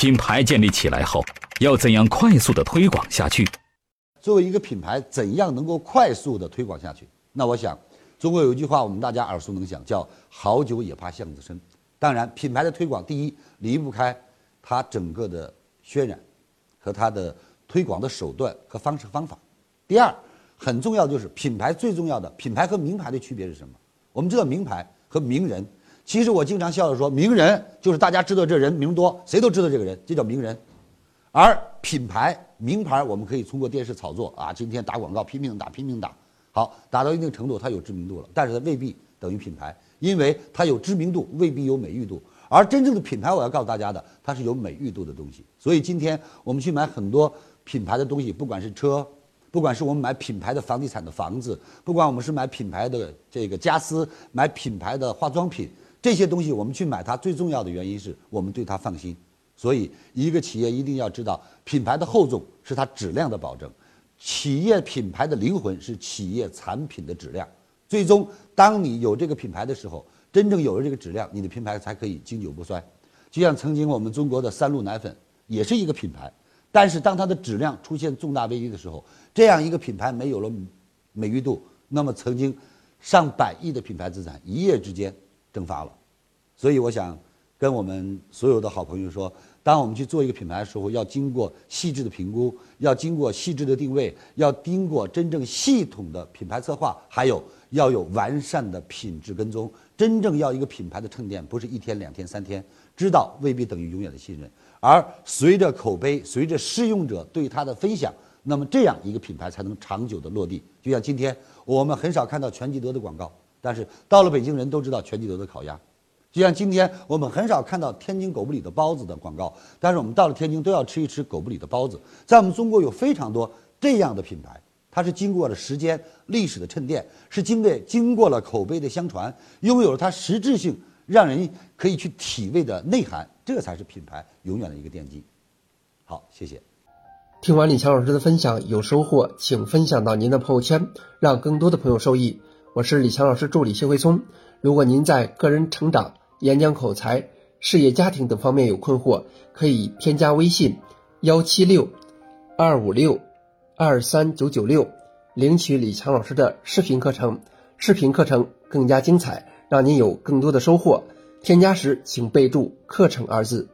品牌建立起来后，要怎样快速的推广下去？作为一个品牌，怎样能够快速的推广下去？那我想，中国有一句话，我们大家耳熟能详，叫“好酒也怕巷子深”。当然，品牌的推广，第一离不开它整个的渲染和它的推广的手段和方式方法。第二，很重要就是品牌最重要的品牌和名牌的区别是什么？我们知道名牌和名人，其实我经常笑着说，名人就是大家知道这人名多，谁都知道这个人，这叫名人。而品牌名牌，我们可以通过电视炒作啊，今天打广告拼命打拼命打，好打到一定程度，它有知名度了，但是它未必等于品牌。因为它有知名度，未必有美誉度。而真正的品牌，我要告诉大家的，它是有美誉度的东西。所以今天我们去买很多品牌的东西，不管是车，不管是我们买品牌的房地产的房子，不管我们是买品牌的这个家私，买品牌的化妆品，这些东西我们去买它，最重要的原因是我们对它放心。所以一个企业一定要知道，品牌的厚重是它质量的保证，企业品牌的灵魂是企业产品的质量。最终，当你有这个品牌的时候，真正有了这个质量，你的品牌才可以经久不衰。就像曾经我们中国的三鹿奶粉也是一个品牌，但是当它的质量出现重大危机的时候，这样一个品牌没有了美誉度，那么曾经上百亿的品牌资产一夜之间蒸发了。所以，我想跟我们所有的好朋友说。当我们去做一个品牌的时候，要经过细致的评估，要经过细致的定位，要经过真正系统的品牌策划，还有要有完善的品质跟踪。真正要一个品牌的沉淀，不是一天、两天、三天，知道未必等于永远的信任。而随着口碑，随着试用者对它的分享，那么这样一个品牌才能长久的落地。就像今天我们很少看到全聚德的广告，但是到了北京，人都知道全聚德的烤鸭。就像今天我们很少看到天津狗不理的包子的广告，但是我们到了天津都要吃一吃狗不理的包子。在我们中国有非常多这样的品牌，它是经过了时间、历史的沉淀，是经过经过了口碑的相传，拥有了它实质性让人可以去体味的内涵，这才是品牌永远的一个奠基。好，谢谢。听完李强老师的分享，有收获，请分享到您的朋友圈，让更多的朋友受益。我是李强老师助理谢慧聪。如果您在个人成长，演讲口才、事业家庭等方面有困惑，可以添加微信幺七六二五六二三九九六，领取李强老师的视频课程。视频课程更加精彩，让您有更多的收获。添加时请备注“课程”二字。